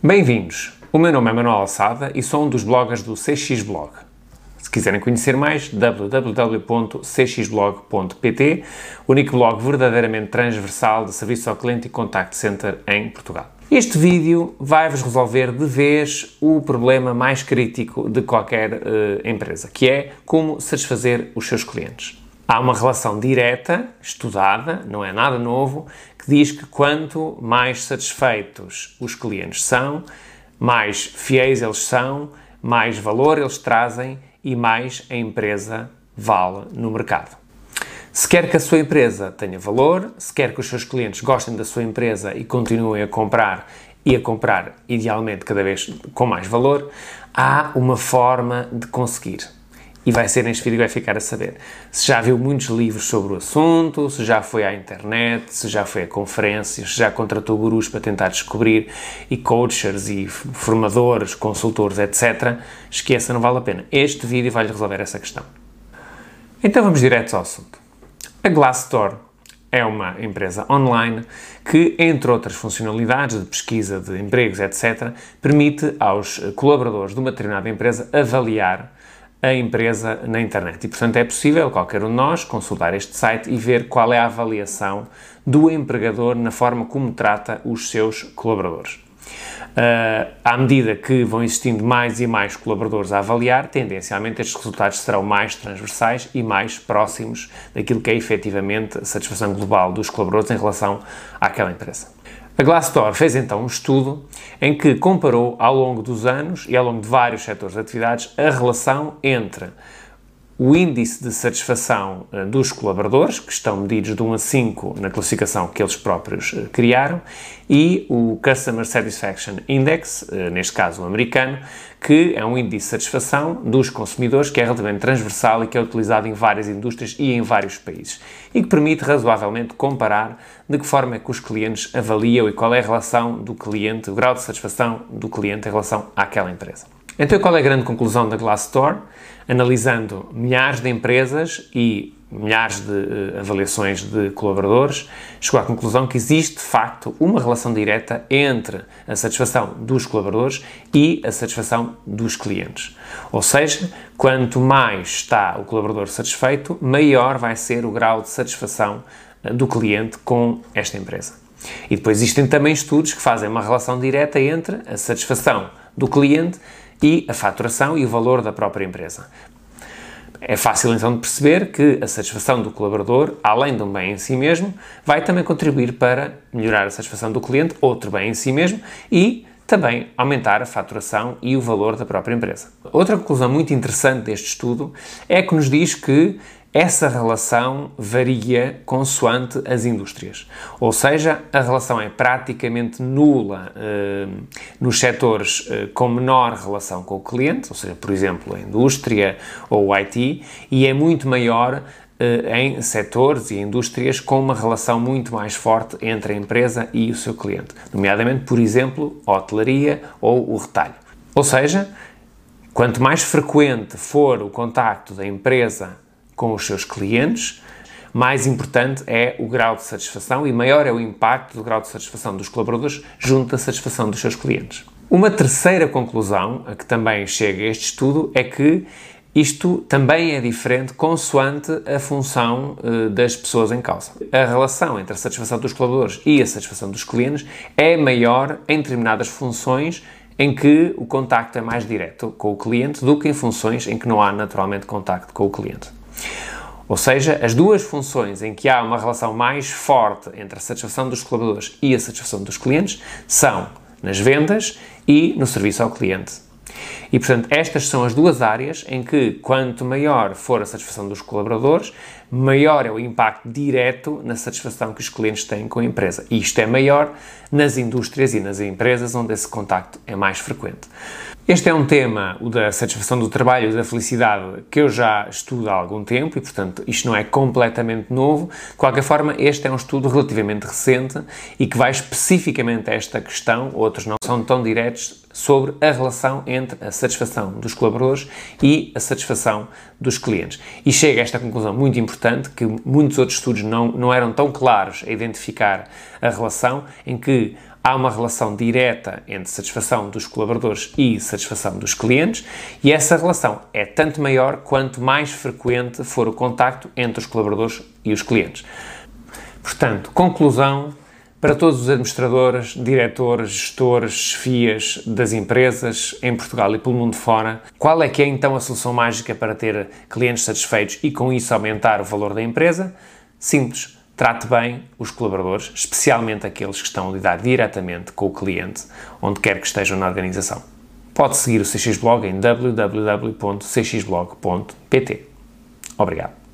Bem-vindos! O meu nome é Manuel Alçada e sou um dos bloggers do CX Blog. Se quiserem conhecer mais, www.cxblog.pt, o único blog verdadeiramente transversal de serviço ao cliente e contact center em Portugal. Este vídeo vai-vos resolver de vez o problema mais crítico de qualquer uh, empresa, que é como satisfazer os seus clientes. Há uma relação direta, estudada, não é nada novo, que diz que quanto mais satisfeitos os clientes são, mais fiéis eles são, mais valor eles trazem e mais a empresa vale no mercado. Se quer que a sua empresa tenha valor, se quer que os seus clientes gostem da sua empresa e continuem a comprar e a comprar idealmente cada vez com mais valor, há uma forma de conseguir e vai ser neste vídeo que vai ficar a saber. Se já viu muitos livros sobre o assunto, se já foi à internet, se já foi a conferências, se já contratou gurus para tentar descobrir e coaches e formadores, consultores, etc. Esqueça, não vale a pena. Este vídeo vai-lhe resolver essa questão. Então vamos direto ao assunto. A Glassdoor é uma empresa online que, entre outras funcionalidades de pesquisa de empregos, etc., permite aos colaboradores de uma determinada empresa avaliar a empresa na internet. E, portanto, é possível qualquer um de nós consultar este site e ver qual é a avaliação do empregador na forma como trata os seus colaboradores. Uh, à medida que vão existindo mais e mais colaboradores a avaliar, tendencialmente estes resultados serão mais transversais e mais próximos daquilo que é efetivamente a satisfação global dos colaboradores em relação àquela empresa. A Glassdoor fez então um estudo em que comparou ao longo dos anos e ao longo de vários setores de atividades a relação entre o índice de satisfação uh, dos colaboradores, que estão medidos de 1 a 5 na classificação que eles próprios uh, criaram, e o Customer Satisfaction Index, uh, neste caso o americano, que é um índice de satisfação dos consumidores que é relativamente transversal e que é utilizado em várias indústrias e em vários países, e que permite razoavelmente comparar de que forma é que os clientes avaliam e qual é a relação do cliente, o grau de satisfação do cliente em relação àquela empresa. Então, qual é a grande conclusão da Glassdoor? Analisando milhares de empresas e milhares de uh, avaliações de colaboradores, chegou à conclusão que existe de facto uma relação direta entre a satisfação dos colaboradores e a satisfação dos clientes. Ou seja, quanto mais está o colaborador satisfeito, maior vai ser o grau de satisfação uh, do cliente com esta empresa. E depois existem também estudos que fazem uma relação direta entre a satisfação do cliente e a faturação e o valor da própria empresa. É fácil então de perceber que a satisfação do colaborador, além de um bem em si mesmo, vai também contribuir para melhorar a satisfação do cliente, outro bem em si mesmo, e também aumentar a faturação e o valor da própria empresa. Outra conclusão muito interessante deste estudo é que nos diz que essa relação varia consoante as indústrias. Ou seja, a relação é praticamente nula eh, nos setores eh, com menor relação com o cliente, ou seja, por exemplo, a indústria ou o IT, e é muito maior eh, em setores e indústrias com uma relação muito mais forte entre a empresa e o seu cliente, nomeadamente, por exemplo, a hotelaria ou o retalho. Ou seja, quanto mais frequente for o contacto da empresa com os seus clientes, mais importante é o grau de satisfação e maior é o impacto do grau de satisfação dos colaboradores junto da satisfação dos seus clientes. Uma terceira conclusão a que também chega este estudo é que isto também é diferente consoante a função uh, das pessoas em causa. A relação entre a satisfação dos colaboradores e a satisfação dos clientes é maior em determinadas funções em que o contacto é mais direto com o cliente do que em funções em que não há naturalmente contacto com o cliente. Ou seja, as duas funções em que há uma relação mais forte entre a satisfação dos colaboradores e a satisfação dos clientes são nas vendas e no serviço ao cliente. E, portanto, estas são as duas áreas em que, quanto maior for a satisfação dos colaboradores, maior é o impacto direto na satisfação que os clientes têm com a empresa. E isto é maior nas indústrias e nas empresas onde esse contacto é mais frequente. Este é um tema, o da satisfação do trabalho e da felicidade, que eu já estudo há algum tempo e, portanto, isto não é completamente novo. De qualquer forma, este é um estudo relativamente recente e que vai especificamente a esta questão, outros não são tão diretos, sobre a relação entre a satisfação dos colaboradores e a satisfação dos clientes. E chega a esta conclusão muito importante, que muitos outros estudos não, não eram tão claros a identificar a relação, em que há uma relação direta entre satisfação dos colaboradores e satisfação dos clientes, e essa relação é tanto maior quanto mais frequente for o contacto entre os colaboradores e os clientes. Portanto, conclusão para todos os administradores, diretores, gestores, chefias das empresas em Portugal e pelo mundo fora, qual é que é então a solução mágica para ter clientes satisfeitos e com isso aumentar o valor da empresa? Simples. Trate bem os colaboradores, especialmente aqueles que estão a lidar diretamente com o cliente, onde quer que estejam na organização. Pode seguir o CX Blog em www.cxblog.pt. Obrigado.